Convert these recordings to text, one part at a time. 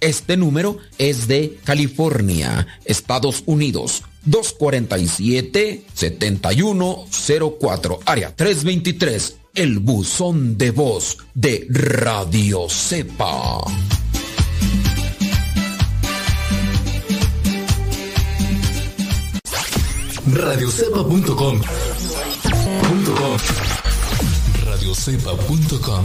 este número es de California, Estados Unidos. 247-7104, área 323, el buzón de voz de Radio Cepa. radiocepa.com radiocepa.com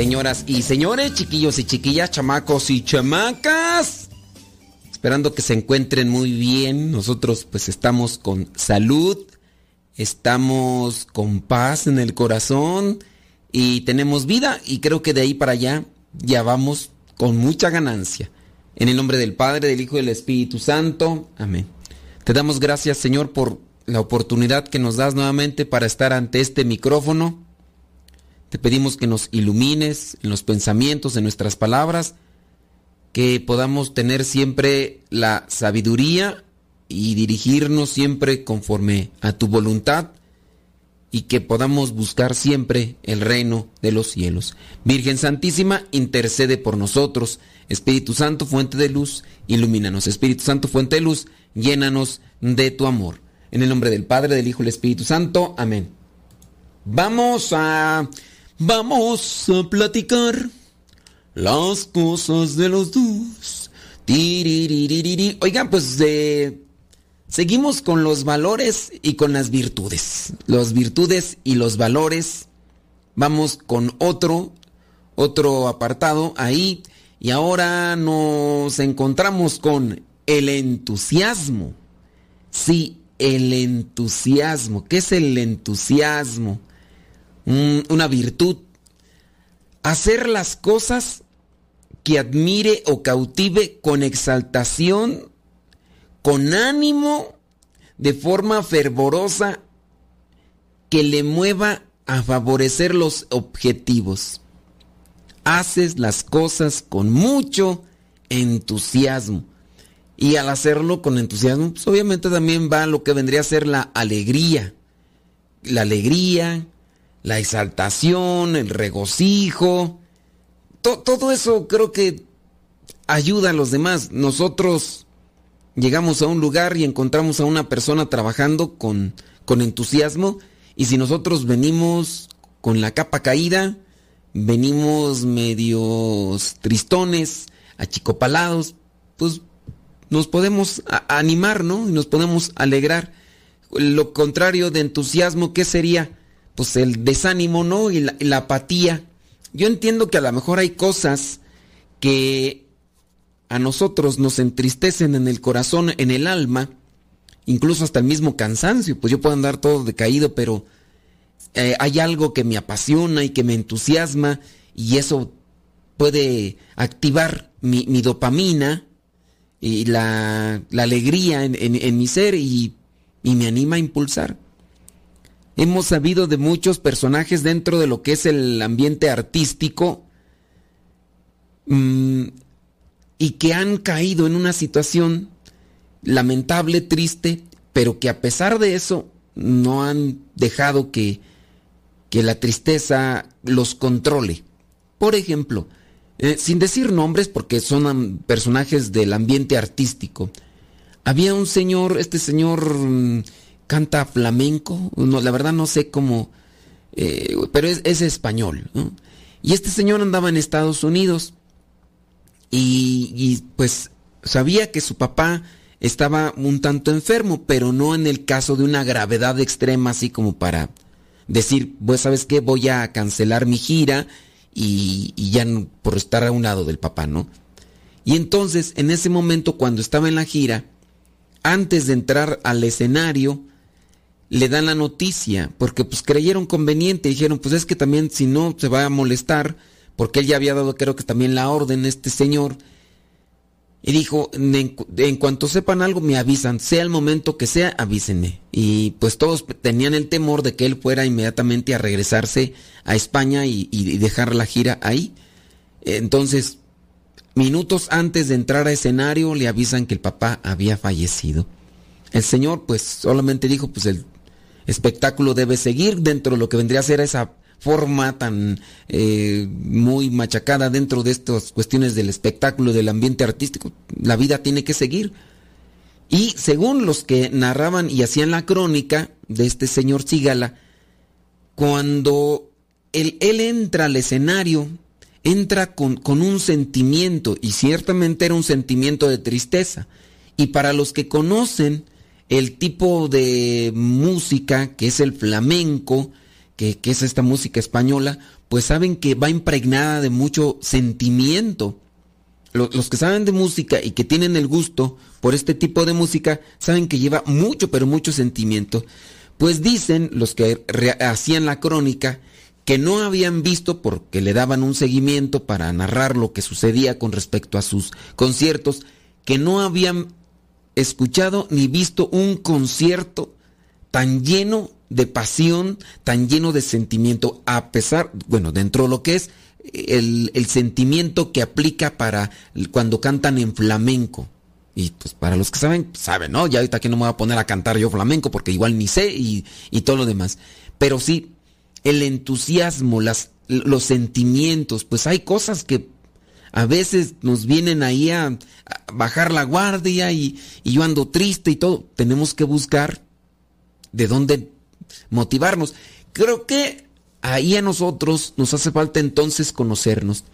Señoras y señores, chiquillos y chiquillas, chamacos y chamacas. Esperando que se encuentren muy bien. Nosotros pues estamos con salud, estamos con paz en el corazón y tenemos vida y creo que de ahí para allá ya vamos con mucha ganancia. En el nombre del Padre, del Hijo y del Espíritu Santo. Amén. Te damos gracias Señor por la oportunidad que nos das nuevamente para estar ante este micrófono. Te pedimos que nos ilumines en los pensamientos, en nuestras palabras, que podamos tener siempre la sabiduría y dirigirnos siempre conforme a tu voluntad y que podamos buscar siempre el reino de los cielos. Virgen Santísima, intercede por nosotros. Espíritu Santo, fuente de luz, ilumínanos. Espíritu Santo, fuente de luz, llénanos de tu amor. En el nombre del Padre, del Hijo y del Espíritu Santo. Amén. Vamos a Vamos a platicar las cosas de los dos. Oigan, pues eh, seguimos con los valores y con las virtudes. Las virtudes y los valores. Vamos con otro, otro apartado ahí. Y ahora nos encontramos con el entusiasmo. Sí, el entusiasmo. ¿Qué es el entusiasmo? Un- una virtud. Hacer las cosas que admire o cautive con exaltación, con ánimo, de forma fervorosa, que le mueva a favorecer los objetivos. Haces las cosas con mucho entusiasmo. Y al hacerlo con entusiasmo, pues obviamente también va lo que vendría a ser la alegría. La alegría, la exaltación, el regocijo. To- todo eso creo que ayuda a los demás. Nosotros llegamos a un lugar y encontramos a una persona trabajando con, con entusiasmo y si nosotros venimos con la capa caída, venimos medios tristones, achicopalados, pues nos podemos animar, ¿no? Y nos podemos alegrar. Lo contrario de entusiasmo, ¿qué sería? Pues el desánimo, ¿no? Y la, apatía. Yo entiendo que a lo mejor hay cosas que a nosotros nos entristecen en el corazón, en el alma, incluso hasta el mismo cansancio, pues yo puedo andar todo decaído, pero eh, hay algo que me apasiona y que me entusiasma y eso puede activar mi, mi dopamina y la, alegría en, mi ser y me anima a impulsar. Hemos sabido de muchos personajes dentro de lo que es el ambiente artístico mm, y que han caído en una situación lamentable, triste, pero que a pesar de eso no han dejado que, que la tristeza los controle. Por ejemplo, eh, sin decir nombres porque son personajes del ambiente artístico, había un señor, este señor mm, canta flamenco, no, la verdad no sé cómo, eh, pero es, es español. ¿no? Y este señor andaba en Estados Unidos y, y, pues sabía que su papá estaba un tanto enfermo, pero no en el caso de una gravedad extrema así como para decir, pues sabes qué, voy a cancelar mi gira y, y ya no- por estar a un lado del papá, ¿no? Y entonces, en ese momento, cuando estaba en la gira, antes de entrar al escenario, le dan la noticia, porque pues creyeron conveniente, dijeron, pues es que también si no se va a molestar, porque él ya había dado creo que también la orden, este señor, y dijo, en, cu- en cuanto sepan algo me avisan, sea el momento que sea, avísenme. Y pues todos tenían el temor de que él fuera inmediatamente a regresarse a España y, y dejar la gira ahí. Entonces, minutos antes de entrar a escenario le avisan que el papá había fallecido. El señor pues solamente dijo, pues el espectáculo debe seguir dentro de lo que vendría a ser esa forma tan eh, muy machacada dentro de estas cuestiones del espectáculo, del ambiente artístico. La vida tiene que seguir. Y según los que narraban y hacían la crónica de este señor Cigala, cuando él, él entra al escenario, entra con, con un sentimiento, y ciertamente era un sentimiento de tristeza. Y para los que conocen el tipo de música que es el flamenco, que, que es esta música española, pues saben que va impregnada de mucho sentimiento. Lo- Los que saben de música y que tienen el gusto por este tipo de música, saben que lleva mucho, pero mucho sentimiento. Pues dicen los que hacían la crónica que no habían visto porque le daban un seguimiento para narrar lo que sucedía con respecto a sus conciertos, que no habían escuchado ni visto un concierto tan lleno de pasión, tan lleno de sentimiento, a pesar, bueno, dentro de lo que es el, sentimiento que aplica para cuando cantan en flamenco. Y pues para los que saben, saben, ¿no? Ya ahorita que no me voy a poner a cantar yo flamenco porque igual ni sé y, y todo lo demás. Pero sí, el entusiasmo, las, los sentimientos, pues hay cosas que a veces nos vienen ahí a bajar la guardia y, yo ando triste y todo. Tenemos que buscar de dónde motivarnos. Creo que ahí a nosotros nos hace falta entonces conocernos.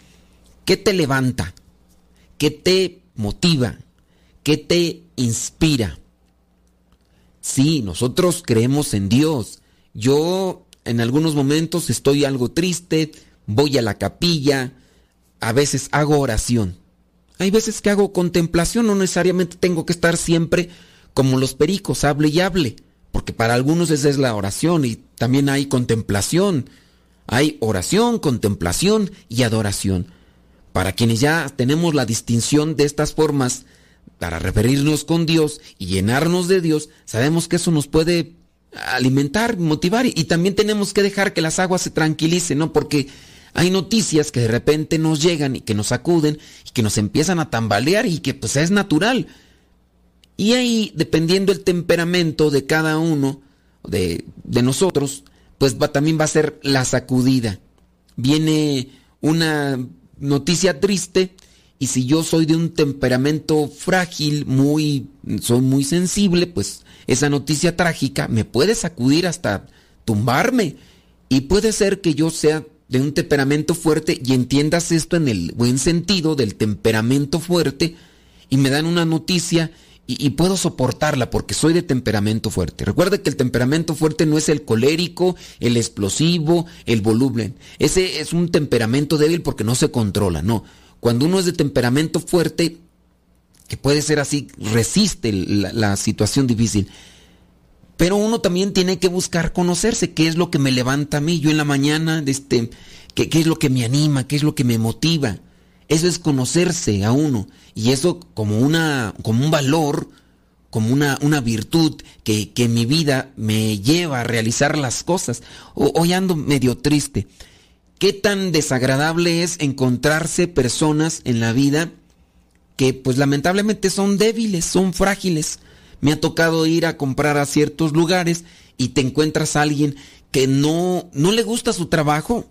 ¿Qué te levanta? ¿Qué te motiva? ¿Qué te inspira? Sí, nosotros creemos en Dios. Yo en algunos momentos estoy algo triste, voy a la capilla, a veces hago oración. Hay veces que hago contemplación, no necesariamente tengo que estar siempre como los pericos, hable y hable, porque para algunos esa es la oración y también hay contemplación. Hay oración, contemplación y adoración. Para quienes ya tenemos la distinción de estas formas para referirnos con Dios y llenarnos de Dios, sabemos que eso nos puede alimentar, motivar y, también tenemos que dejar que las aguas se tranquilicen, ¿no? Porque hay noticias que de repente nos llegan y que nos sacuden y que nos empiezan a tambalear y que pues es natural. Y ahí, dependiendo el temperamento de cada uno, de, de nosotros, pues va, también va a ser la sacudida. Viene una noticia triste Y si yo soy de un temperamento frágil, muy, soy muy sensible, pues esa noticia trágica me puede sacudir hasta tumbarme. Y puede ser que yo sea de un temperamento fuerte y entiendas esto en el buen sentido del temperamento fuerte y me dan una noticia y, puedo soportarla porque soy de temperamento fuerte. Recuerda que el temperamento fuerte no es el colérico, el explosivo, el volumen. Ese es un temperamento débil porque no se controla, no. Cuando uno es de temperamento fuerte, que puede ser así, resiste la situación difícil. Pero uno también tiene que buscar conocerse, qué es lo que me levanta a mí. Yo en la mañana, este, qué, es lo que me anima, qué es lo que me motiva. Eso es conocerse a uno. Y eso como, una, como un valor, como una, una virtud que, que, mi vida me lleva a realizar las cosas. O, hoy ando medio triste. ¿Qué tan desagradable es encontrarse personas en la vida que pues lamentablemente son débiles, son frágiles? Me ha tocado ir a comprar a ciertos lugares y te encuentras a alguien que no, no le gusta su trabajo,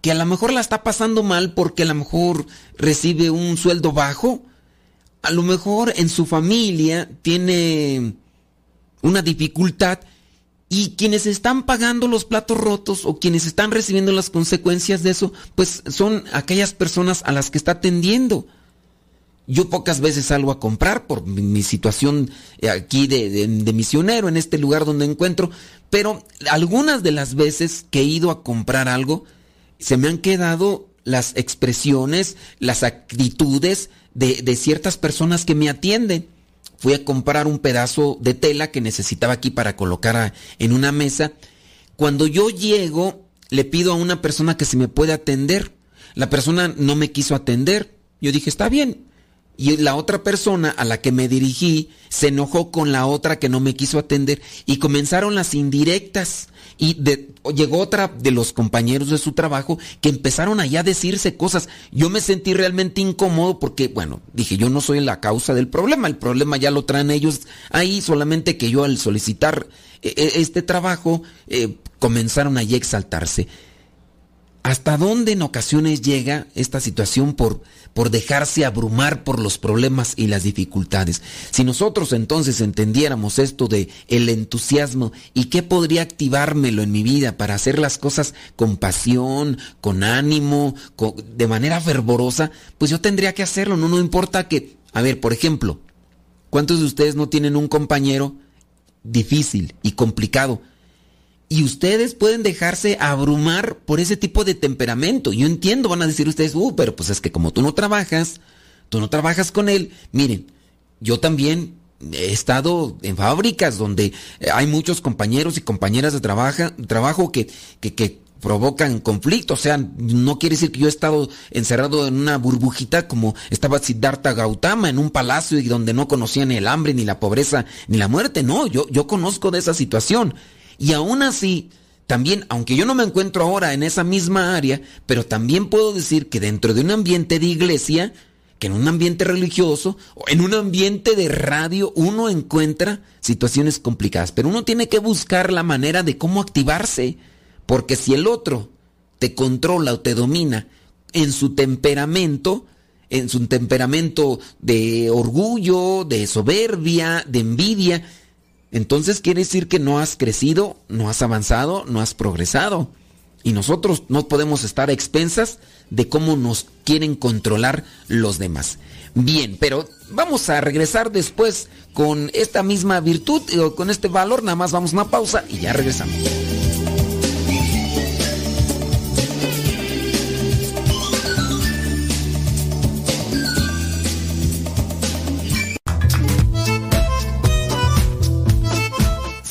que a lo mejor la está pasando mal porque a lo mejor recibe un sueldo bajo, a lo mejor en su familia tiene una dificultad y quienes están pagando los platos rotos o quienes están recibiendo las consecuencias de eso, pues son aquellas personas a las que está atendiendo. Yo pocas veces salgo a comprar por mi, situación aquí de, misionero en este lugar donde encuentro, pero algunas de las veces que he ido a comprar algo, se me han quedado las expresiones, las actitudes de, ciertas personas que me atienden. Fui a comprar un pedazo de tela que necesitaba aquí para colocar en una mesa. Cuando yo llego, le pido a una persona que se me puede atender. La persona no me quiso atender. Yo dije, está bien. Y la otra persona a la que me dirigí se enojó con la otra que no me quiso atender y comenzaron las indirectas. Y llegó otra de los compañeros de su trabajo que empezaron allá a decirse cosas. Yo me sentí realmente incómodo porque, bueno, dije, yo no soy la causa del problema, el problema ya lo traen ellos ahí, solamente que yo al solicitar este trabajo eh, comenzaron allí a exaltarse. ¿Hasta dónde en ocasiones llega esta situación por, por dejarse abrumar por los problemas y las dificultades? Si nosotros entonces entendiéramos esto de el entusiasmo y qué podría activármelo en mi vida para hacer las cosas con pasión, con ánimo, de manera fervorosa, pues yo tendría que hacerlo, no, no importa que, a ver, por ejemplo, ¿cuántos de ustedes no tienen un compañero difícil y complicado? Y ustedes pueden dejarse abrumar por ese tipo de temperamento. Yo entiendo, van a decir ustedes, uh, pero pues es que como tú no trabajas, tú no trabajas con él. Miren, yo también he estado en fábricas donde hay muchos compañeros y compañeras de trabajo, trabajo que, que, que provocan conflicto. O sea, no quiere decir que yo he estado encerrado en una burbujita como estaba Siddhartha Gautama en un palacio y donde no conocía ni el hambre, ni la pobreza, ni la muerte. No, yo, yo conozco de esa situación. Y aún así, también, aunque yo no me encuentro ahora en esa misma área, pero también puedo decir que dentro de un ambiente de iglesia, que en un ambiente religioso o en un ambiente de radio, uno encuentra situaciones complicadas. Pero uno tiene que buscar la manera de cómo activarse, porque si el otro te controla o te domina en su temperamento, en su temperamento de orgullo, de soberbia, de envidia, entonces quiere decir que no has crecido, no has avanzado, no has progresado. Y nosotros no podemos estar a expensas de cómo nos quieren controlar los demás. Bien, pero vamos a regresar después con esta misma virtud, o con este valor, nada más vamos a una pausa y ya regresamos.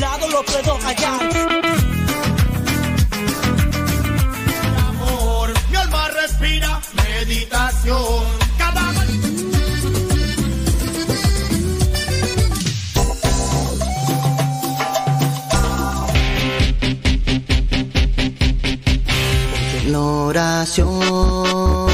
Lado lo puedo hallar. amor. Mi alma respira meditación. Cada oración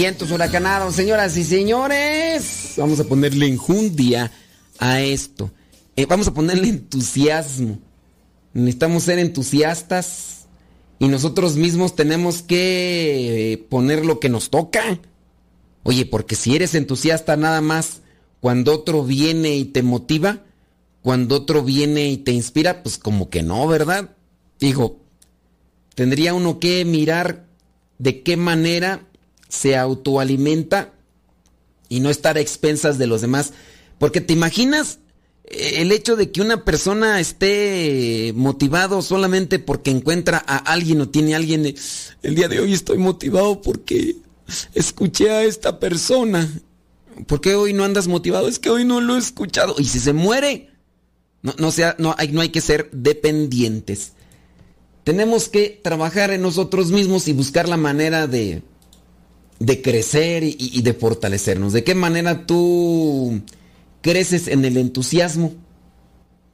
Vientos huracanados, señoras y señores. Vamos a ponerle enjundia a esto. Eh, vamos a ponerle entusiasmo. Necesitamos ser entusiastas y nosotros mismos tenemos que eh, poner lo que nos toca. Oye, porque si eres entusiasta nada más cuando otro viene y te motiva, cuando otro viene y te inspira, pues como que no, ¿verdad? Digo, tendría uno que mirar de qué manera se autoalimenta y no estar a expensas de los demás. Porque te imaginas eh, el hecho de que una persona esté motivado solamente porque encuentra a alguien o tiene a alguien. de, El día de hoy estoy motivado porque escuché a esta persona. ¿Por qué hoy no andas motivado? Es que hoy no lo he escuchado. Y si se muere, no, no, sea, no, hay, no hay que ser dependientes. Tenemos que trabajar en nosotros mismos y buscar la manera de, de crecer y, de fortalecernos. ¿De qué manera tú creces en el entusiasmo?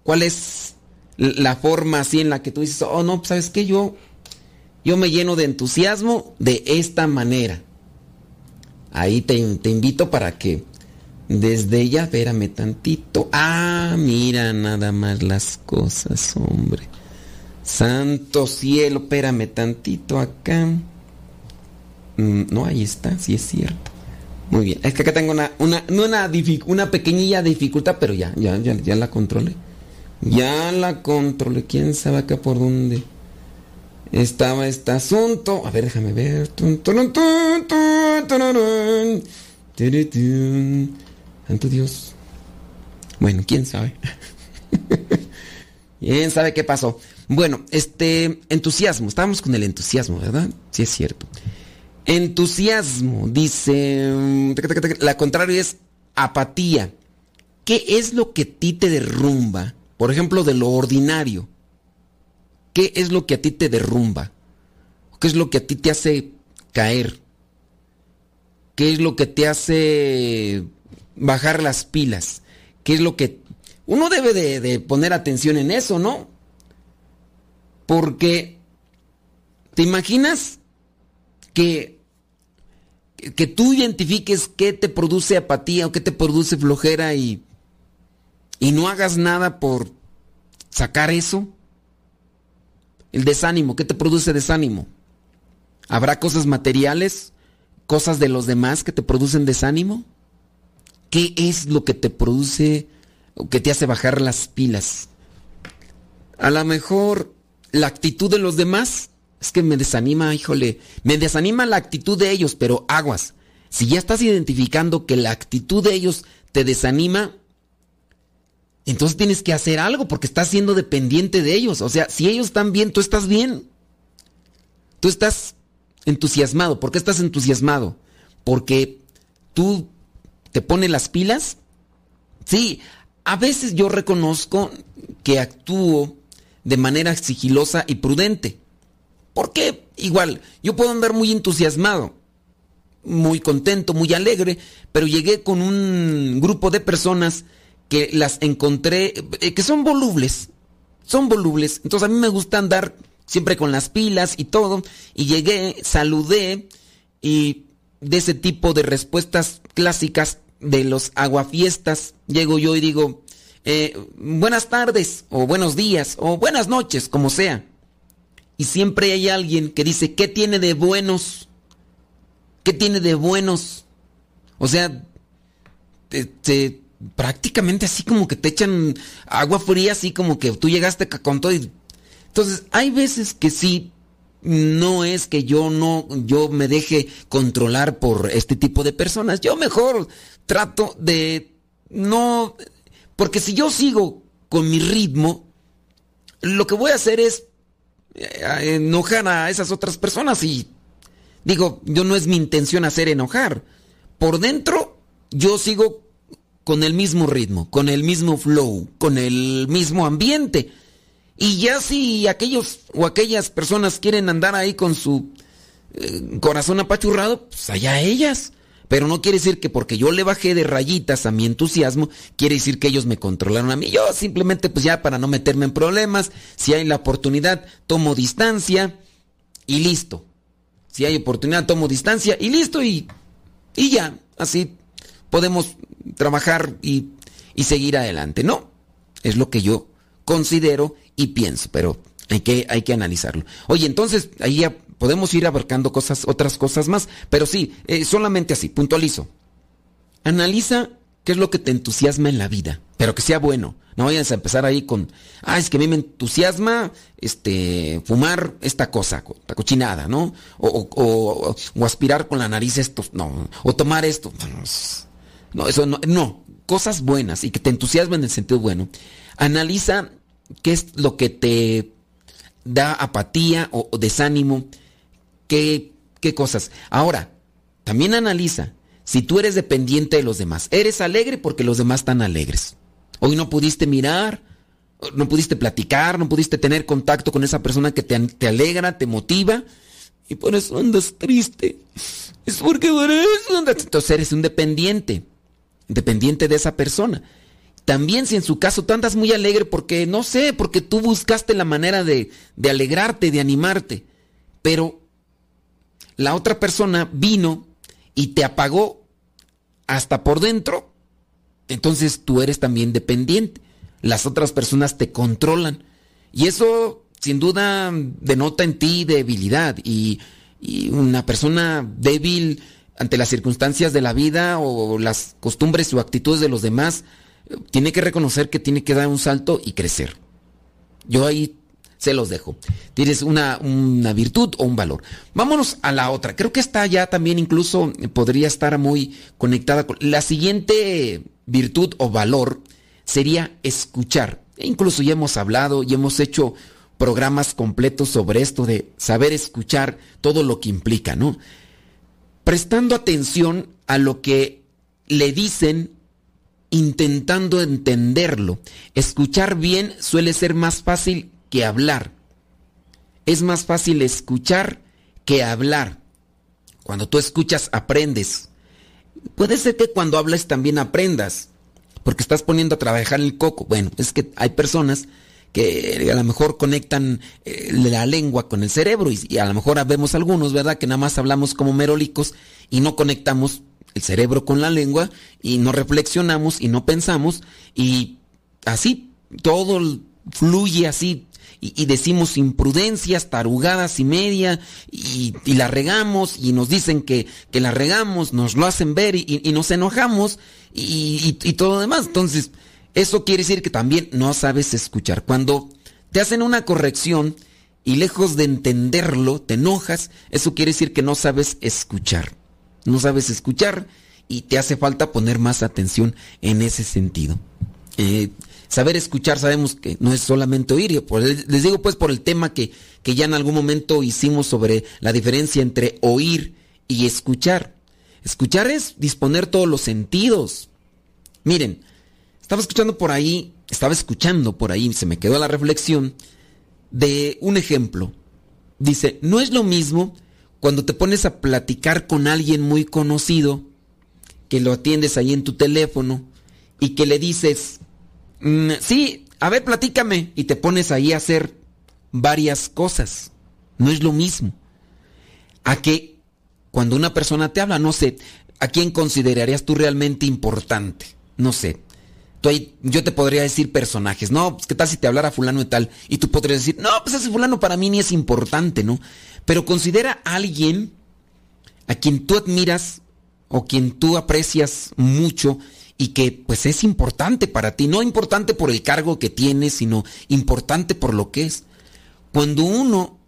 ¿Cuál es la forma así en la que tú dices, oh no, pues, ¿sabes qué? Yo, yo me lleno de entusiasmo de esta manera. Ahí te, te invito para que desde ella, espérame tantito. Ah, mira nada más las cosas, hombre. Santo cielo, espérame tantito acá. Mm, No, ahí está, sí es cierto. Muy bien. Es que acá tengo una, una, una, una pequeñilla dificultad, pero ya, ya, ya, ya la controlé. Ya la controlé. ¿Quién sabe acá por dónde estaba este asunto? A ver, déjame ver. Santo Dios. Bueno, quién sabe. ¿Quién sabe qué pasó? Bueno, este entusiasmo. Estábamos con el entusiasmo, ¿verdad? Sí es cierto. Entusiasmo, dice. mm, La contraria es apatía. ¿Qué es lo que a ti te derrumba? Por ejemplo, de lo ordinario. ¿Qué es lo que a ti te derrumba? ¿Qué es lo que a ti te hace caer? ¿Qué es lo que te hace bajar las pilas? ¿Qué es lo que... Uno debe de, de poner atención en eso, ¿no? Porque... ¿Te imaginas que, que tú identifiques qué te produce apatía o qué te produce flojera y, y no hagas nada por sacar eso? El desánimo, ¿qué te produce desánimo? ¿Habrá cosas materiales, cosas de los demás que te producen desánimo? ¿Qué es lo que te produce o que te hace bajar las pilas? A lo mejor la actitud de los demás es que me desanima, híjole, me desanima la actitud de ellos, pero aguas. Si ya estás identificando que la actitud de ellos te desanima, entonces tienes que hacer algo porque estás siendo dependiente de ellos. O sea, si ellos están bien, tú estás bien. Tú estás entusiasmado. ¿Por qué estás entusiasmado? Porque tú te pones las pilas. Sí, a veces yo reconozco que actúo de manera sigilosa y prudente. Porque igual, yo puedo andar muy entusiasmado, muy contento, muy alegre, pero llegué con un grupo de personas que las encontré, eh, que son volubles, son volubles. Entonces a mí me gusta andar siempre con las pilas y todo. Y llegué, saludé y de ese tipo de respuestas clásicas de los aguafiestas, llego yo y digo, eh, buenas tardes, o buenos días, o buenas noches, como sea. Y siempre hay alguien que dice, ¿qué tiene de buenos? ¿Qué tiene de buenos? O sea, te, te- prácticamente así como que te echan agua fría, así como que tú llegaste con todo y... Entonces, hay veces que sí, no es que yo no, yo me deje controlar por este tipo de personas. Yo mejor trato de no, porque si yo sigo con mi ritmo, lo que voy a hacer es enojar a esas otras personas y digo, yo no es mi intención hacer enojar. Por dentro, yo sigo con el mismo ritmo, con el mismo flow, con el mismo ambiente. Y ya si aquellos o aquellas personas quieren andar ahí con su eh, corazón apachurrado, pues allá ellas. Pero no quiere decir que porque yo le bajé de rayitas a mi entusiasmo, quiere decir que ellos me controlaron a mí. Yo simplemente, pues ya para no meterme en problemas, si hay la oportunidad, tomo distancia y listo. Si hay oportunidad, tomo distancia y listo y, y ya. Así podemos trabajar y, y seguir adelante. No, es lo que yo considero y pienso, pero hay que, hay que analizarlo. Oye, entonces ahí ya podemos ir abarcando cosas, otras cosas más, pero sí, eh, solamente así, puntualizo. Analiza qué es lo que te entusiasma en la vida, pero que sea bueno. No vayas a empezar ahí con, ah, es que a mí me entusiasma este, fumar esta cosa, co- la cochinada, ¿no? O, aspirar con la nariz esto, no, o tomar esto. No, es- No, eso no, no, cosas buenas y que te entusiasmen en el sentido bueno. Analiza qué es lo que te da apatía o desánimo, qué, qué cosas. Ahora, también analiza si tú eres dependiente de los demás. Eres alegre porque los demás están alegres. Hoy no pudiste mirar, no pudiste platicar, no pudiste tener contacto con esa persona que te, te alegra, te motiva, y por eso andas triste. Es porque por eso andas... Entonces eres un dependiente, dependiente de esa persona. También si en su caso tú andas muy alegre porque, no sé, porque tú buscaste la manera de, de alegrarte, de animarte, pero la otra persona vino y te apagó hasta por dentro, entonces tú eres también dependiente. Las otras personas te controlan. Y eso sin duda denota en ti debilidad. Y, una persona débil ante las circunstancias de la vida o las costumbres o actitudes de los demás, eh, tiene que reconocer que tiene que dar un salto y crecer. Yo ahí se los dejo. Tienes una, una virtud o un valor. Vámonos a la otra. Creo que esta ya también incluso podría estar muy conectada con... La siguiente virtud o valor sería escuchar. E incluso ya hemos hablado y hemos hecho programas completos sobre esto de saber escuchar todo lo que implica, ¿no? Prestando atención a lo que le dicen intentando entenderlo. Escuchar bien suele ser más fácil que hablar. Es más fácil escuchar que hablar. Cuando tú escuchas, aprendes. Puede ser que cuando hablas también aprendas, porque estás poniendo a trabajar el coco. Bueno, es que hay personas que a lo mejor conectan eh, la lengua con el cerebro y, y a lo mejor vemos algunos, ¿verdad? Que nada más hablamos como merolicos y no conectamos el cerebro con la lengua y no reflexionamos y no pensamos y así todo fluye así y, decimos imprudencias, tarugadas y media y, la regamos y nos dicen que, que la regamos, nos lo hacen ver y, y nos enojamos y, y todo lo demás. Entonces, eso quiere decir que también no sabes escuchar. Cuando te hacen una corrección y lejos de entenderlo, te enojas, eso quiere decir que no sabes escuchar. No sabes escuchar y te hace falta poner más atención en ese sentido. Eh, saber escuchar sabemos que no es solamente oír. Les digo pues por el tema que, que ya en algún momento hicimos sobre la diferencia entre oír y escuchar. Escuchar es disponer todos los sentidos. Miren, estaba escuchando por ahí, estaba escuchando por ahí, se me quedó la reflexión de un ejemplo. Dice, no es lo mismo cuando te pones a platicar con alguien muy conocido, que lo atiendes ahí en tu teléfono y que le dices, "Mm, sí, a ver, platícame, y te pones ahí a hacer varias cosas. No es lo mismo. A que cuando una persona te habla, no sé, ¿a quién considerarías tú realmente importante? No sé. Tú ahí- yo te podría decir personajes, no, pues qué tal si te hablara fulano y tal, y tú podrías decir, no, pues ese fulano para mí ni es importante, ¿no? Pero considera a alguien a quien tú admiras o quien tú aprecias mucho y que pues es importante para ti, no importante por el cargo que tiene, sino importante por lo que es. Cuando uno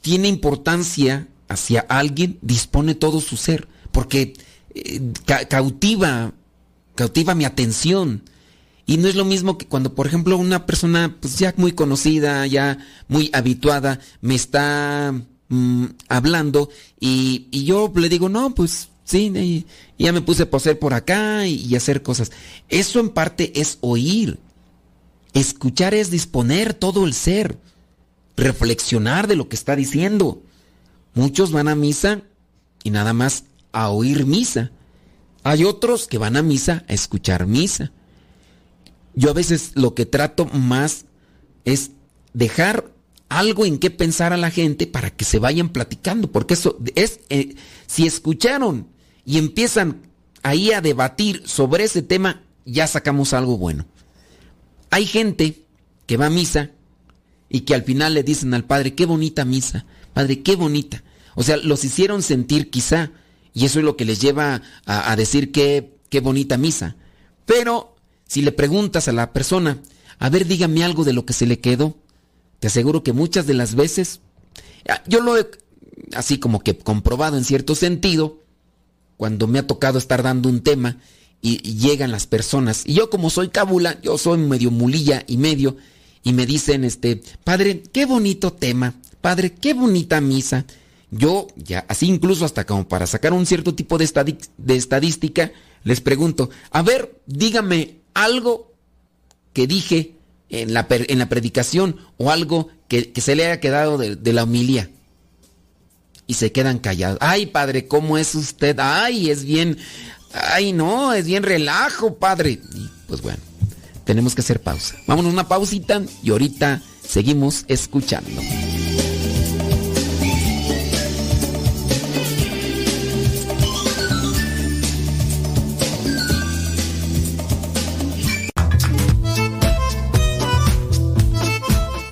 tiene importancia hacia alguien, dispone todo su ser, porque eh, ca- cautiva, cautiva mi atención. Y no es lo mismo que cuando, por ejemplo, una persona pues ya muy conocida, ya muy habituada, me está mm, hablando y, y yo le digo, no, pues sí, ya me puse a poseer por acá y, y hacer cosas. Eso en parte es oír. Escuchar es disponer todo el ser, reflexionar de lo que está diciendo. Muchos van a misa y nada más a oír misa. Hay otros que van a misa a escuchar misa. Yo a veces lo que trato más es dejar algo en qué pensar a la gente para que se vayan platicando, porque eso es, eh, si escucharon y empiezan ahí a debatir sobre ese tema, ya sacamos algo bueno. Hay gente que va a misa y que al final le dicen al padre, qué bonita misa, padre, qué bonita. O sea, los hicieron sentir quizá, y eso es lo que les lleva a, decir que qué bonita misa. Pero si le preguntas a la persona, a ver, dígame algo de lo que se le quedó, te aseguro que muchas de las veces, ah, yo lo he así como que comprobado en cierto sentido, cuando me ha tocado estar dando un tema y, llegan las personas, y yo como soy cábula, yo soy medio mulilla y medio, y me dicen, este, padre, qué bonito tema, padre, qué bonita misa. Yo, ya, así incluso hasta como para sacar un cierto tipo de, estadística, les pregunto, a ver, dígame algo que dije en la, en la predicación o algo que, que se le haya quedado de, de la homilía. Y se quedan callados. Ay, padre, ¿cómo es usted? Ay, es bien... Ay, no, es bien relajo, padre. Y pues bueno, tenemos que hacer pausa. Vámonos una pausita y ahorita seguimos escuchando.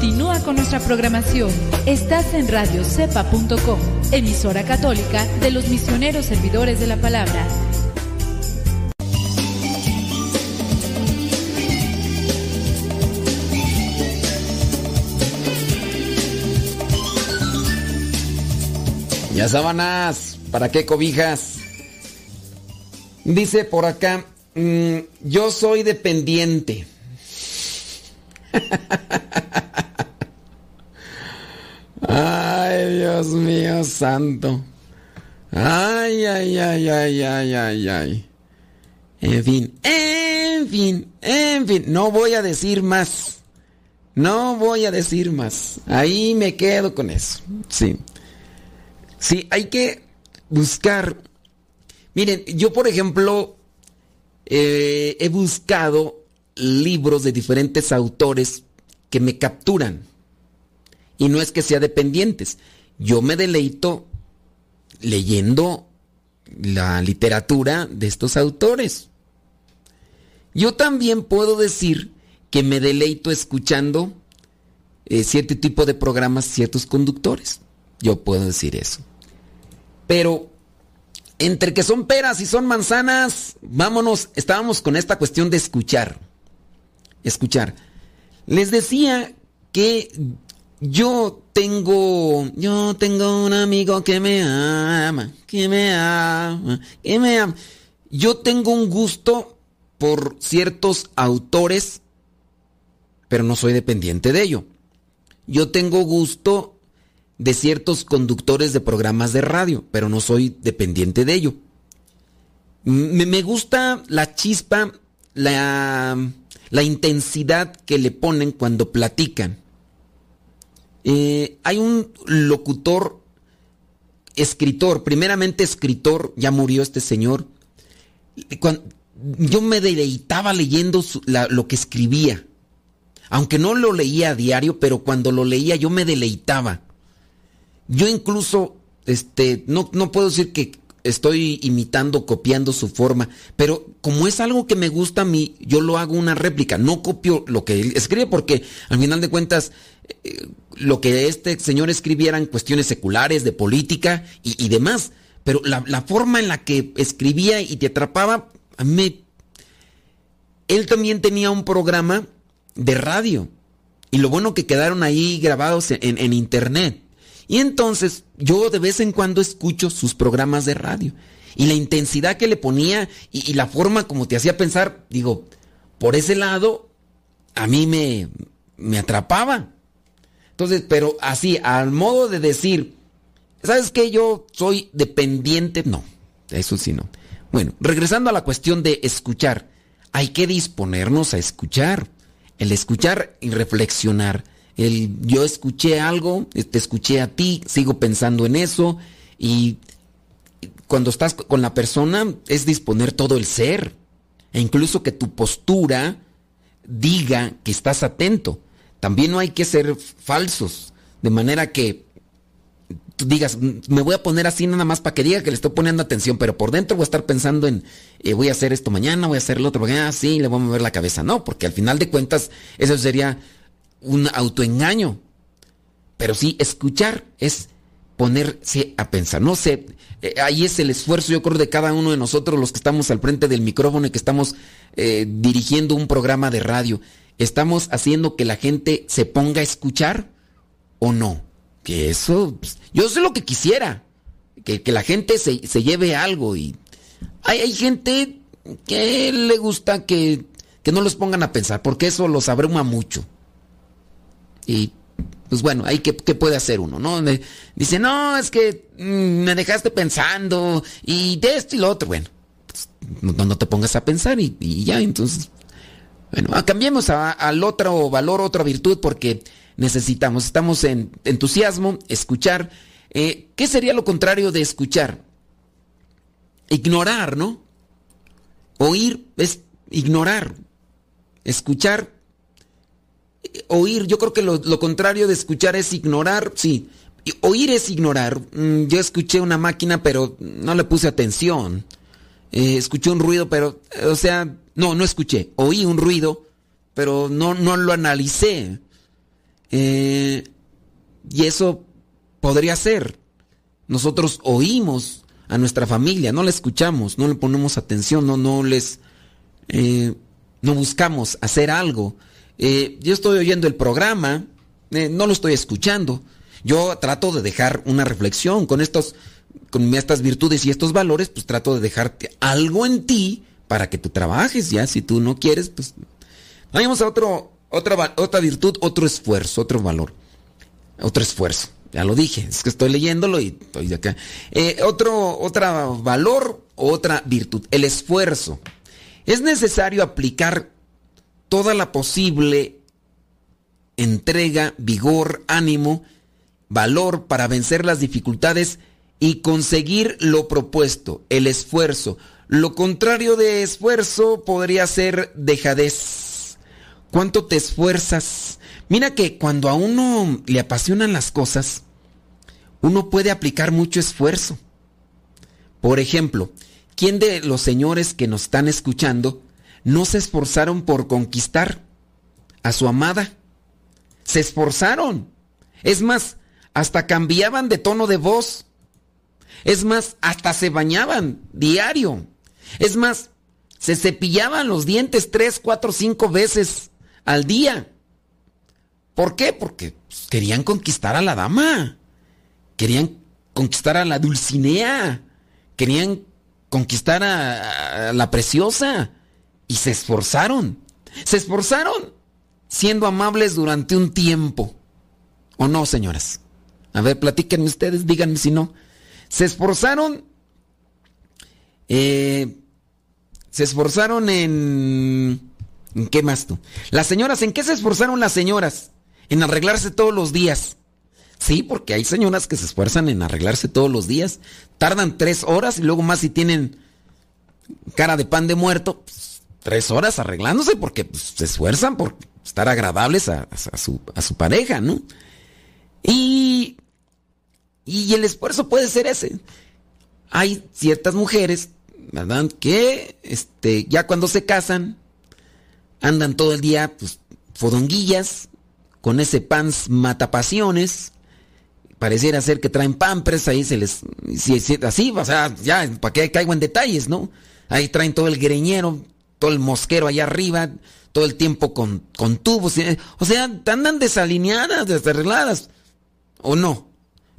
Continúa con nuestra programación. Estás en radiocepa.com, emisora católica de los misioneros servidores de la palabra. Ya sábanas, ¿para qué cobijas? Dice por acá, mm, yo soy dependiente. Ay, Dios mío santo. Ay, ay, ay, ay, ay, ay, ay. En fin, en fin, en fin, no voy a decir más. No voy a decir más. Ahí me quedo con eso. Sí. Sí, hay que buscar. Miren, yo por ejemplo eh, he buscado libros de diferentes autores que me capturan. Y no es que sea dependientes. Yo me deleito leyendo la literatura de estos autores. Yo también puedo decir que me deleito escuchando eh, cierto tipo de programas, ciertos conductores. Yo puedo decir eso. Pero entre que son peras y son manzanas, vámonos, estábamos con esta cuestión de escuchar. Escuchar. Les decía que yo tengo, yo tengo un amigo que me ama, que me ama, que me ama. Yo tengo un gusto por ciertos autores, pero no soy dependiente de ello. Yo tengo gusto de ciertos conductores de programas de radio, pero no soy dependiente de ello. Me, gusta la chispa, la intensidad que le ponen cuando platican. Eh, hay un locutor, escritor, primeramente escritor, ya murió este señor. Yo me deleitaba leyendo lo que escribía. Aunque no lo leía a diario, pero cuando lo leía yo me deleitaba. Yo incluso, este, no, no puedo decir que estoy imitando, copiando su forma, pero como es algo que me gusta a mí, yo lo hago una réplica, no copio lo que él escribe porque al final de cuentas eh, lo que este señor escribiera en cuestiones seculares, de política y, demás, pero la, forma en la que escribía y te atrapaba, a mí. Él también tenía un programa de radio y lo bueno que quedaron ahí grabados en internet. Y entonces yo de vez en cuando escucho sus programas de radio. Y la intensidad que le ponía y, y, la forma como te hacía pensar, digo, por ese lado, a mí me, me atrapaba. Entonces, pero así, al modo de decir, ¿sabes qué? Yo soy dependiente. No, eso sí no. Bueno, regresando a la cuestión de escuchar, hay que disponernos a escuchar. El escuchar y reflexionar el yo escuché algo, te escuché a ti, sigo pensando en eso y cuando estás con la persona es disponer todo el ser e incluso que tu postura diga que estás atento. También no hay que ser falsos, de manera que tú digas, me voy a poner así nada más para que diga que le estoy poniendo atención, pero por dentro voy a estar pensando en, eh, voy a hacer esto mañana, voy a hacer lo otro, ah, sí, le voy a mover la cabeza. No, porque al final de cuentas eso sería un autoengaño. Pero sí, escuchar es ponerse a pensar. No sé, eh, ahí es el esfuerzo, yo creo, de cada uno de nosotros, los que estamos al frente del micrófono y que estamos eh, dirigiendo un programa de radio. ¿Estamos haciendo que la gente se ponga a escuchar o no? Que eso, pues, yo sé lo que quisiera, que, que la gente se, se, lleve algo y hay, hay gente que le gusta que, que no los pongan a pensar, porque eso los abruma mucho. Y pues bueno, ahí qué, qué, puede hacer uno, ¿no? Dice, no, es que mmm, me dejaste pensando y de esto y lo otro. Bueno, pues, no, no, te pongas a pensar y ya, entonces. Bueno, cambiemos a, al otro valor, otra virtud, porque necesitamos, estamos en entusiasmo, escuchar. Eh, ¿Qué sería lo contrario de escuchar? Ignorar, ¿no? Oír es ignorar. Escuchar oír, yo creo que lo, lo, contrario de escuchar es ignorar, sí. Oír es ignorar. Mm, yo escuché una máquina, pero no le puse atención. Eh, escuché un ruido, pero, o sea, no, no escuché. Oí un ruido, pero no, no lo analicé. Eh, y eso podría ser. Nosotros oímos a nuestra familia, no la escuchamos, no le ponemos atención, no, no les, eh, no buscamos hacer algo. Eh, yo estoy oyendo el programa, no lo estoy escuchando. Yo trato de dejar una reflexión con estos, con estas virtudes y estos valores, pues trato de dejarte algo en ti para que tú trabajes, ya. Si tú no quieres, pues vayamos a otro, otra, otra virtud, otro esfuerzo, otro valor. Otro esfuerzo. Ya lo dije, es que estoy leyéndolo y estoy de acá. Eh, otro, otra valor, otra virtud, el esfuerzo. Es necesario aplicar toda la posible entrega, vigor, ánimo, valor para vencer las dificultades y conseguir lo propuesto, el esfuerzo. Lo contrario de esfuerzo podría ser dejadez. ¿Cuánto te esfuerzas? Mira que cuando a uno le apasionan las cosas, uno puede aplicar mucho esfuerzo. Por ejemplo, ¿quién de los señores que nos están escuchando no se esforzaron por conquistar a su amada? Se esforzaron. Es más, hasta cambiaban de tono de voz. Es más, hasta se bañaban diario. Es más, se cepillaban los dientes tres, cuatro, cinco veces al día. ¿Por qué? Porque pues, querían conquistar a la dama. Querían conquistar a la Dulcinea. Querían conquistar a, a la preciosa. Y se esforzaron. Se esforzaron siendo amables durante un tiempo. ¿O no, señoras? A ver, platíquenme ustedes, díganme si no. Se esforzaron. eh, se esforzaron en. ¿En qué más tú? Las señoras, ¿en qué se esforzaron las señoras? En arreglarse todos los días. Sí, porque hay señoras que se esfuerzan en arreglarse todos los días. Tardan tres horas y luego más si tienen cara de pan de muerto, pues, tres horas arreglándose porque pues, se esfuerzan por estar agradables a, a su, a su pareja, ¿no? Y, y el esfuerzo puede ser ese. Hay ciertas mujeres, ¿verdad? Que este, ya cuando se casan, andan todo el día, pues, fodonguillas, con ese pants matapasiones. Pareciera ser que traen pampers, ahí se les. Así, o sea, ya, para que caigo en detalles, ¿no? Ahí traen todo el greñero, todo el mosquero allá arriba, todo el tiempo con, con tubos. eh, O sea, andan desalineadas, desarregladas. ¿O no?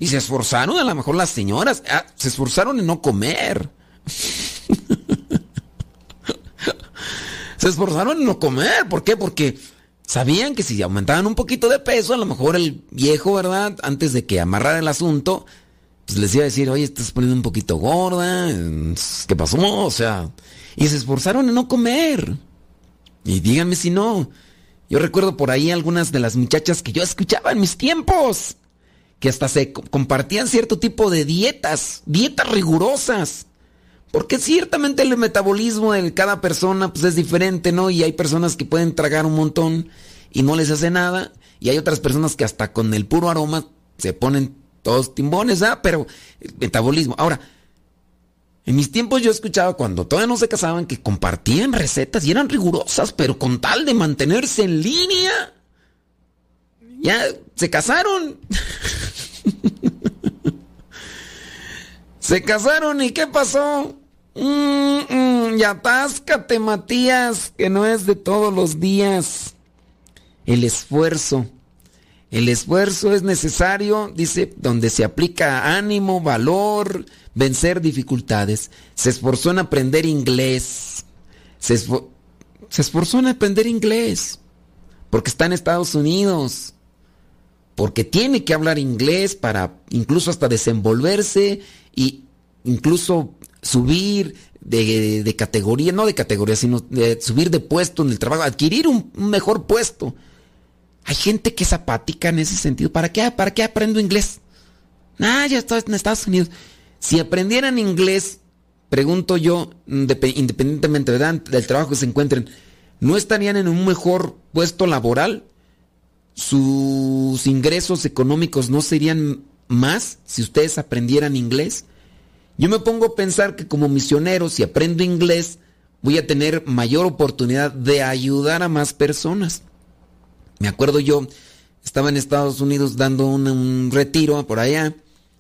Y se esforzaron, a lo mejor las señoras, ah, se esforzaron en no comer. se esforzaron en no comer. ¿Por qué? Porque sabían que si aumentaban un poquito de peso, a lo mejor el viejo, ¿verdad? Antes de que amarrara el asunto, pues les iba a decir, oye, estás poniendo un poquito gorda, ¿qué pasó? O sea, y se esforzaron en no comer. Y díganme si no. Yo recuerdo por ahí algunas de las muchachas que yo escuchaba en mis tiempos, que hasta se co- compartían cierto tipo de dietas, dietas rigurosas. Porque ciertamente el metabolismo de cada persona pues es diferente, ¿no? Y hay personas que pueden tragar un montón y no les hace nada. Y hay otras personas que hasta con el puro aroma se ponen todos timbones, ¿ah? Pero el metabolismo. Ahora, en mis tiempos yo escuchaba cuando todavía no se casaban que compartían recetas y eran rigurosas, pero con tal de mantenerse en línea. Ya se casaron. se casaron y ¿qué pasó? Mm, mm, y atáscate, Matías, que no es de todos los días. El esfuerzo. El esfuerzo es necesario, dice, donde se aplica ánimo, valor, vencer dificultades. Se esforzó en aprender inglés. Se, esfo- se esforzó en aprender inglés. Porque está en Estados Unidos. Porque tiene que hablar inglés para incluso hasta desenvolverse y incluso subir de, de categoría, no de categoría, sino subir de puesto en el trabajo, adquirir un, mejor puesto. Hay gente que es apática en ese sentido. ¿Para qué, ¿Para qué aprendo inglés? Ah, ya estoy en Estados Unidos. Si aprendieran inglés, pregunto yo, indepe- independientemente del trabajo que se encuentren, ¿no estarían en un mejor puesto laboral? ¿Sus ingresos económicos no serían más si ustedes aprendieran inglés? Yo me pongo a pensar que como misionero, si aprendo inglés, voy a tener mayor oportunidad de ayudar a más personas. Me acuerdo yo, estaba en Estados Unidos dando un, retiro por allá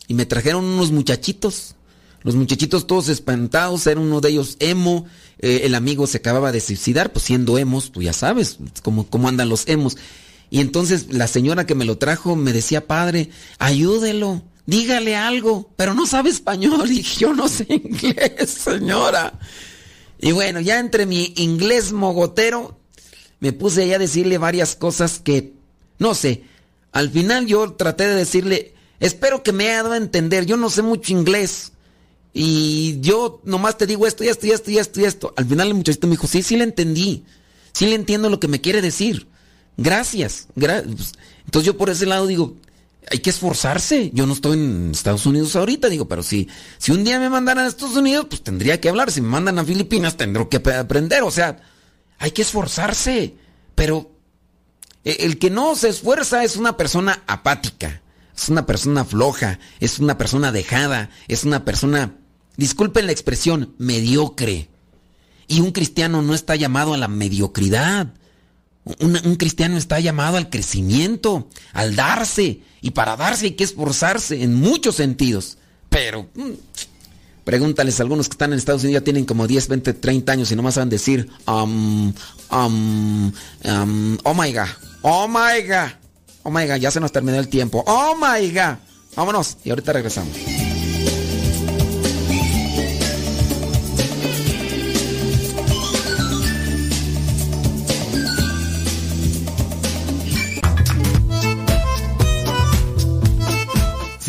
y me trajeron unos muchachitos. Los muchachitos todos espantados, era uno de ellos emo, eh, el amigo se acababa de suicidar, pues siendo emos, pues ya sabes cómo, cómo andan los emos. Y entonces la señora que me lo trajo me decía, padre, ayúdelo, dígale algo, pero no sabe español. Y yo no sé inglés, señora. Y bueno, ya entre mi inglés mogotero, me puse ahí a decirle varias cosas que, no sé, al final yo traté de decirle, espero que me haya dado a entender, yo no sé mucho inglés. Y yo nomás te digo esto y esto y esto y esto y esto. Al final el muchachito me dijo, sí, sí le entendí. Sí le entiendo lo que me quiere decir. Gracias. gra- Entonces yo por ese lado digo, hay que esforzarse. Yo no estoy en Estados Unidos ahorita, digo, pero si, si un día me mandaran a Estados Unidos, pues tendría que hablar. Si me mandan a Filipinas, tendré que ap- aprender. O sea, hay que esforzarse. Pero e- el que no se esfuerza es una persona apática, es una persona floja, es una persona dejada, es una persona, disculpen la expresión, mediocre. Y un cristiano no está llamado a la mediocridad. Un, cristiano está llamado al crecimiento, al darse. Y para darse hay que esforzarse en muchos sentidos. Pero mm, pregúntales a algunos que están en Estados Unidos, ya tienen como 10, 20, 30 años y nomás saben decir, um, um, um, oh my God, oh my God, oh my God, ya se nos terminó el tiempo, oh my God. Vámonos y ahorita regresamos.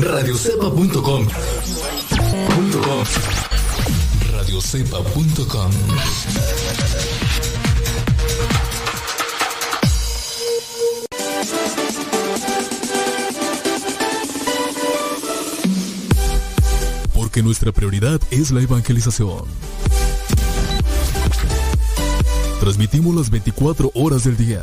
Radiocepa.com. Radiocepa.com Porque nuestra prioridad es la evangelización. Transmitimos las 24 horas del día.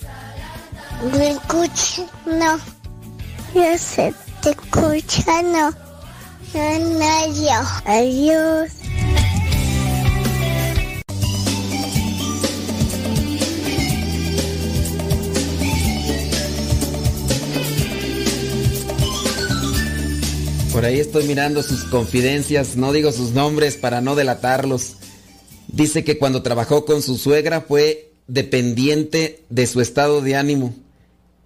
¿Me escucha? No. Yo sé, te escucha, no. No, yo. Adiós. Por ahí estoy mirando sus confidencias, no digo sus nombres para no delatarlos. Dice que cuando trabajó con su suegra fue dependiente de su estado de ánimo.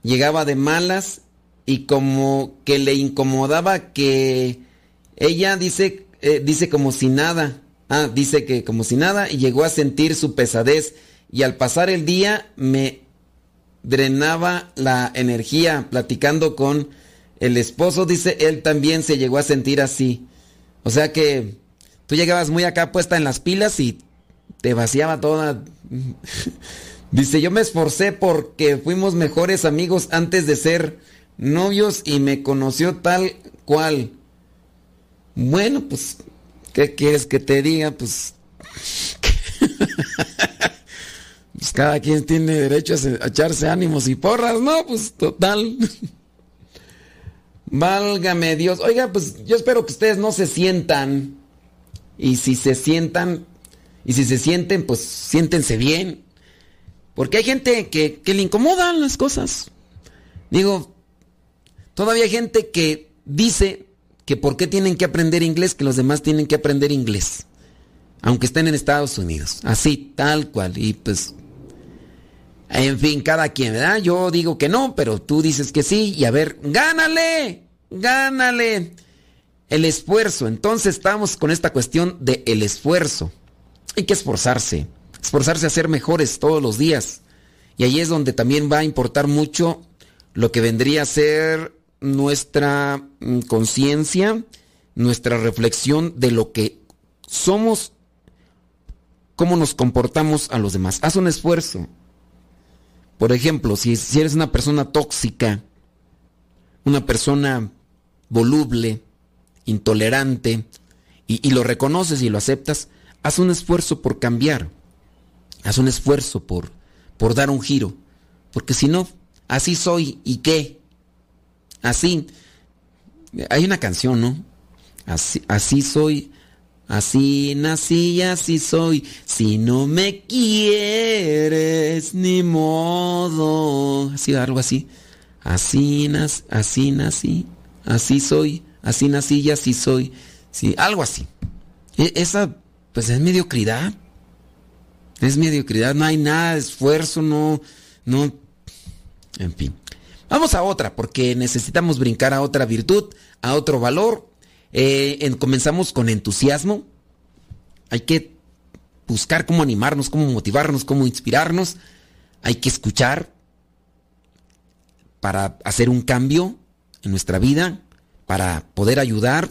Llegaba de malas y como que le incomodaba que ella dice, eh, dice como si nada. Ah, dice que como si nada y llegó a sentir su pesadez y al pasar el día me drenaba la energía platicando con el esposo, dice, él también se llegó a sentir así. O sea que tú llegabas muy acá puesta en las pilas y te vaciaba toda. dice, yo me esforcé porque fuimos mejores amigos antes de ser novios y me conoció tal cual. Bueno, pues, ¿qué quieres que te diga? Pues, pues cada quien tiene derecho a, se- a echarse ánimos y porras, ¿no? Pues total. Válgame Dios. Oiga, pues yo espero que ustedes no se sientan. Y si se sientan, y si se sienten, pues siéntense bien. Porque hay gente que, que le incomodan las cosas. Digo, todavía hay gente que dice que por qué tienen que aprender inglés, que los demás tienen que aprender inglés. Aunque estén en Estados Unidos. Así, tal cual. Y pues, en fin, cada quien, ¿verdad? Yo digo que no, pero tú dices que sí. Y a ver, gánale, gánale. El esfuerzo. Entonces estamos con esta cuestión de el esfuerzo. Hay que esforzarse. Esforzarse a ser mejores todos los días. Y ahí es donde también va a importar mucho lo que vendría a ser nuestra mm, conciencia, nuestra reflexión de lo que somos cómo nos comportamos a los demás. Haz un esfuerzo. Por ejemplo, si, eres una persona tóxica, una persona voluble, intolerante, y lo reconoces y lo aceptas, haz un esfuerzo por cambiar. Haz un esfuerzo por, por dar un giro. Porque si no, así soy y qué. Así. Hay una canción, ¿no? Así, así soy. Así nací y así soy. Si no me quieres, ni modo. Así, algo así. Así, nas, así nací. Así soy. Así nací y así soy. Sí, algo así. E- esa, pues es mediocridad. Es mediocridad. No hay nada esfuerzo, no. No. En fin. Vamos a otra, porque necesitamos brincar a otra virtud, a otro valor. Eh, en- comenzamos con entusiasmo. Hay que buscar cómo animarnos, cómo motivarnos, cómo inspirarnos. Hay que escuchar para hacer un cambio en nuestra vida, para poder ayudar.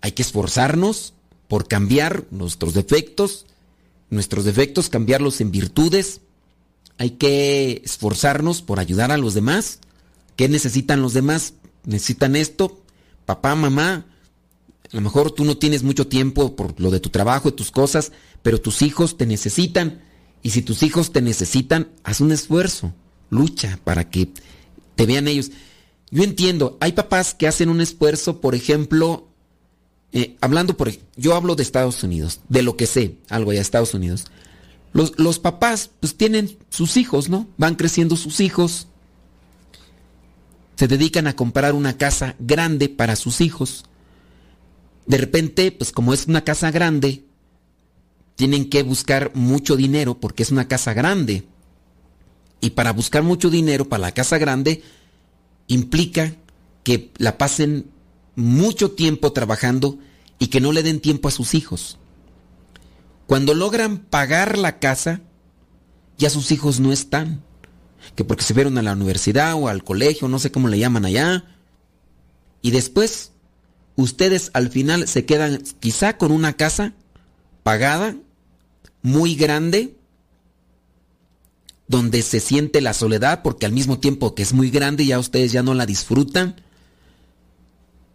Hay que esforzarnos por cambiar nuestros defectos, nuestros defectos, cambiarlos en virtudes. Hay que esforzarnos por ayudar a los demás. ¿Qué necesitan los demás? Necesitan esto. Papá, mamá, a lo mejor tú no tienes mucho tiempo por lo de tu trabajo y tus cosas, pero tus hijos te necesitan. Y si tus hijos te necesitan, haz un esfuerzo, lucha para que te vean ellos. Yo entiendo, hay papás que hacen un esfuerzo, por ejemplo, eh, hablando por, yo hablo de Estados Unidos, de lo que sé, algo allá Estados Unidos. Los, los papás pues tienen sus hijos, ¿no? Van creciendo sus hijos, se dedican a comprar una casa grande para sus hijos. De repente, pues como es una casa grande, tienen que buscar mucho dinero porque es una casa grande. Y para buscar mucho dinero para la casa grande implica que la pasen mucho tiempo trabajando y que no le den tiempo a sus hijos. Cuando logran pagar la casa, ya sus hijos no están. Que porque se fueron a la universidad o al colegio, no sé cómo le llaman allá. Y después, ustedes al final se quedan quizá con una casa pagada, muy grande, donde se siente la soledad, porque al mismo tiempo que es muy grande ya ustedes ya no la disfrutan.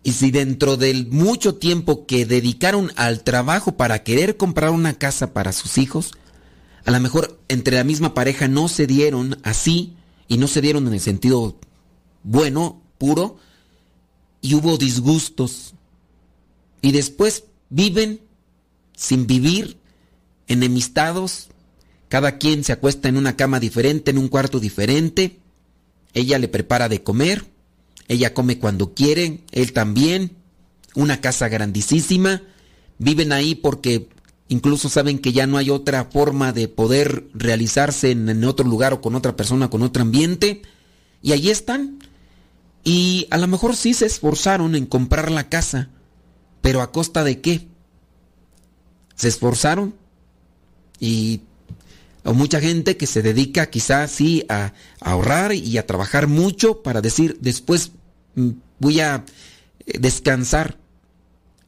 Y si dentro del mucho tiempo que dedicaron al trabajo para querer comprar una casa para sus hijos, a lo mejor entre la misma pareja no se dieron así, y no se dieron en el sentido bueno, puro, y hubo disgustos. Y después viven sin vivir, enemistados, cada quien se acuesta en una cama diferente, en un cuarto diferente, ella le prepara de comer, ella come cuando quiere, él también, una casa grandísima, viven ahí porque incluso saben que ya no hay otra forma de poder realizarse en, otro lugar o con otra persona, con otro ambiente, y allí están. Y a lo mejor sí se esforzaron en comprar la casa, pero a costa de qué? Se esforzaron y o mucha gente que se dedica quizás sí a, ahorrar y a trabajar mucho para decir después mm, voy a eh, descansar.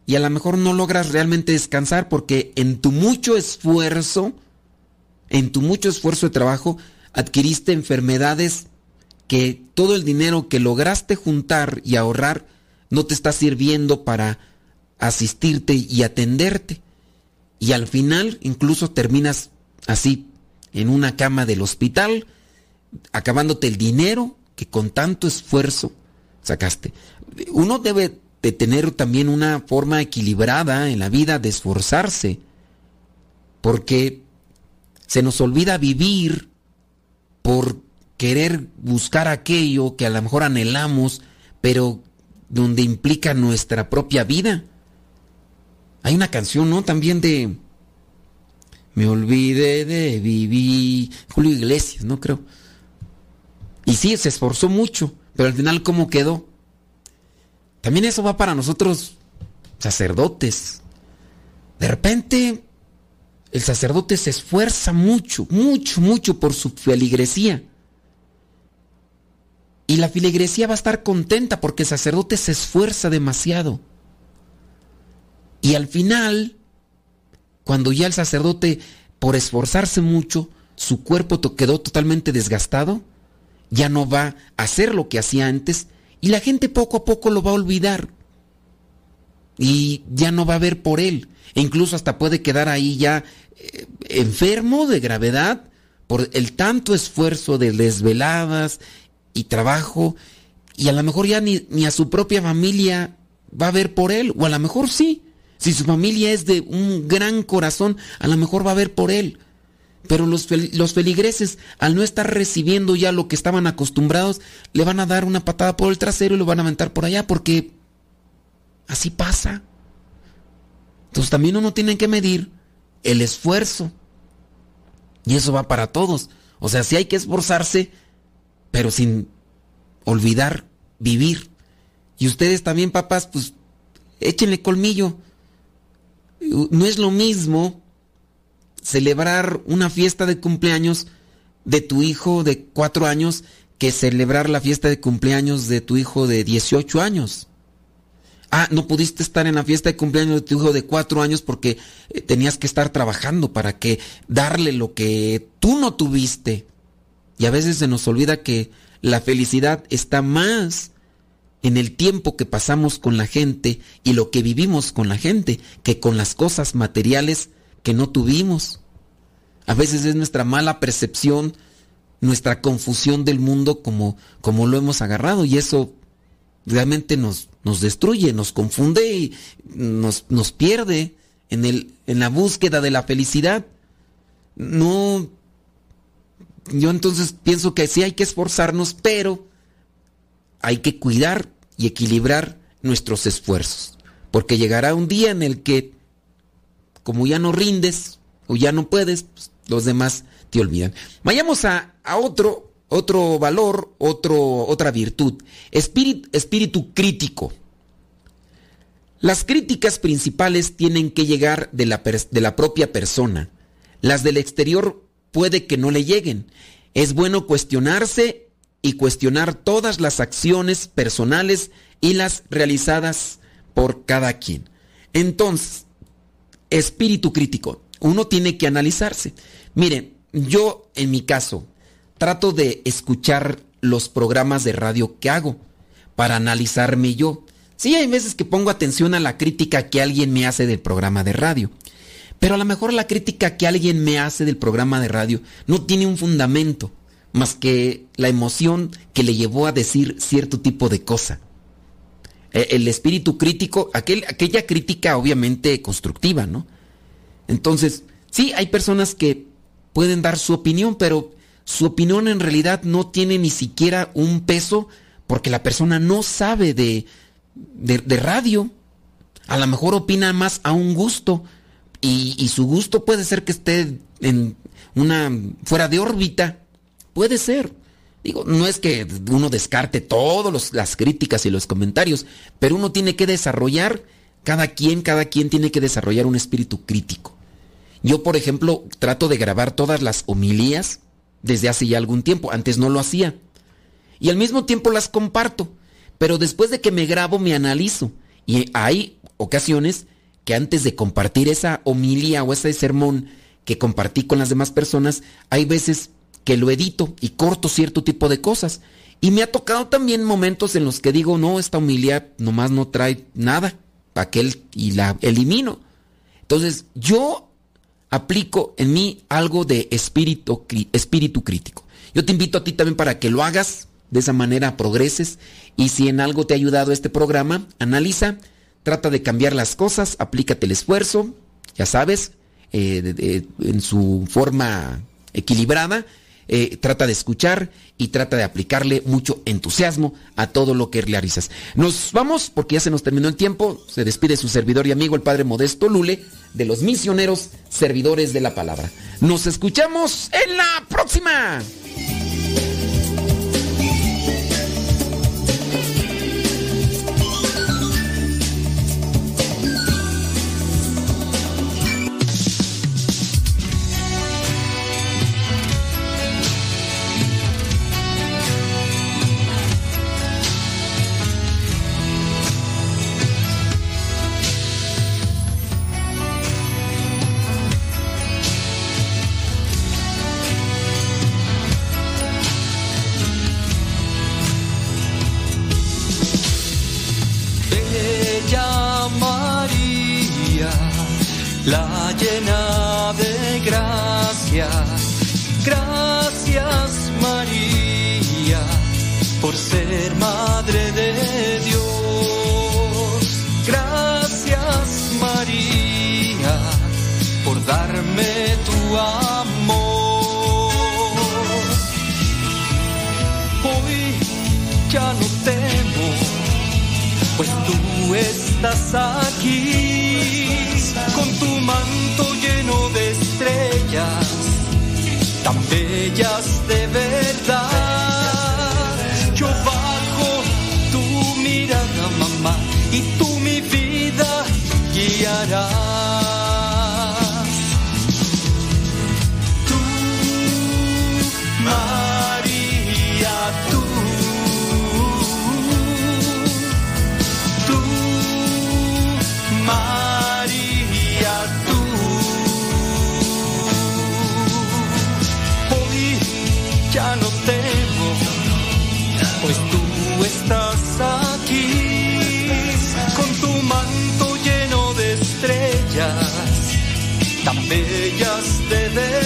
Y a lo mejor no logras realmente descansar porque en tu mucho esfuerzo, en tu mucho esfuerzo de trabajo, adquiriste enfermedades que todo el dinero que lograste juntar y ahorrar no te está sirviendo para asistirte y atenderte. Y al final incluso terminas así en una cama del hospital, acabándote el dinero que con tanto esfuerzo sacaste. Uno debe de tener también una forma equilibrada en la vida de esforzarse, porque se nos olvida vivir por querer buscar aquello que a lo mejor anhelamos, pero donde implica nuestra propia vida. Hay una canción, ¿no? También de me olvidé de vivir. Julio Iglesias, no creo. Y sí, se esforzó mucho, pero al final, ¿cómo quedó? También eso va para nosotros, sacerdotes. De repente, el sacerdote se esfuerza mucho, mucho, mucho por su feligresía. Y la filigresía va a estar contenta porque el sacerdote se esfuerza demasiado. Y al final, cuando ya el sacerdote por esforzarse mucho, su cuerpo quedó totalmente desgastado, ya no va a hacer lo que hacía antes y la gente poco a poco lo va a olvidar y ya no va a ver por él. E incluso hasta puede quedar ahí ya eh, enfermo de gravedad por el tanto esfuerzo de desveladas y trabajo y a lo mejor ya ni, ni a su propia familia va a ver por él o a lo mejor sí. Si su familia es de un gran corazón, a lo mejor va a ver por él. Pero los, los feligreses, al no estar recibiendo ya lo que estaban acostumbrados, le van a dar una patada por el trasero y lo van a aventar por allá porque así pasa. Entonces también uno tiene que medir el esfuerzo. Y eso va para todos. O sea, sí hay que esforzarse, pero sin olvidar vivir. Y ustedes también, papás, pues échenle colmillo. No es lo mismo celebrar una fiesta de cumpleaños de tu hijo de cuatro años que celebrar la fiesta de cumpleaños de tu hijo de 18 años. Ah, no pudiste estar en la fiesta de cumpleaños de tu hijo de cuatro años porque eh, tenías que estar trabajando para que darle lo que tú no tuviste. Y a veces se nos olvida que la felicidad está más en el tiempo que pasamos con la gente y lo que vivimos con la gente que con las cosas materiales que no tuvimos. A veces es nuestra mala percepción, nuestra confusión del mundo como, como lo hemos agarrado y eso realmente nos, nos destruye, nos confunde y nos, nos pierde en, el, en la búsqueda de la felicidad. No, yo entonces pienso que sí hay que esforzarnos, pero hay que cuidar y equilibrar nuestros esfuerzos, porque llegará un día en el que, como ya no rindes o ya no puedes, pues, los demás te olvidan. Vayamos a, otro, otro valor, otro, otra virtud, espíritu, espíritu crítico. Las críticas principales tienen que llegar de la, de la propia persona. Las del exterior puede que no le lleguen. Es bueno cuestionarse y cuestionar todas las acciones personales y las realizadas por cada quien. Entonces, espíritu crítico. Uno tiene que analizarse. Miren, yo en mi caso trato de escuchar los programas de radio que hago para analizarme yo. Sí, hay veces que pongo atención a la crítica que alguien me hace del programa de radio. Pero a lo mejor la crítica que alguien me hace del programa de radio no tiene un fundamento más que la emoción que le llevó a decir cierto tipo de cosa. Eh, El espíritu crítico, aquel, aquella crítica obviamente constructiva, ¿no? Entonces, sí, hay personas que pueden dar su opinión, pero su opinión en realidad no tiene ni siquiera un peso porque la persona no sabe de, de, de radio. A lo mejor opina más a un gusto y, y su gusto puede ser que esté en una fuera de órbita. Puede ser. Digo, no es que uno descarte todas las críticas y los comentarios, pero uno tiene que desarrollar, cada quien, cada quien tiene que desarrollar un espíritu crítico. Yo, por ejemplo, trato de grabar todas las homilías desde hace ya algún tiempo, antes no lo hacía. Y al mismo tiempo las comparto, pero después de que me grabo me analizo. Y hay ocasiones que antes de compartir esa homilía o ese sermón que compartí con las demás personas, hay veces que lo edito y corto cierto tipo de cosas. Y me ha tocado también momentos en los que digo, no, esta humildad nomás no trae nada, para que y la elimino. Entonces, yo aplico en mí algo de espíritu, espíritu crítico. Yo te invito a ti también para que lo hagas, de esa manera progreses. Y si en algo te ha ayudado este programa, analiza, trata de cambiar las cosas, aplícate el esfuerzo, ya sabes, eh, en su forma equilibrada. Eh, trata de escuchar y trata de aplicarle mucho entusiasmo a todo lo que realizas. Nos vamos porque ya se nos terminó el tiempo. Se despide su servidor y amigo el Padre Modesto Lule de los misioneros servidores de la palabra. Nos escuchamos en la próxima. la llena de gracia. Gracias María por ser Madre de Dios. Gracias María por darme tu amor. Hoy ya no temo, pues tú estás aquí ustedes.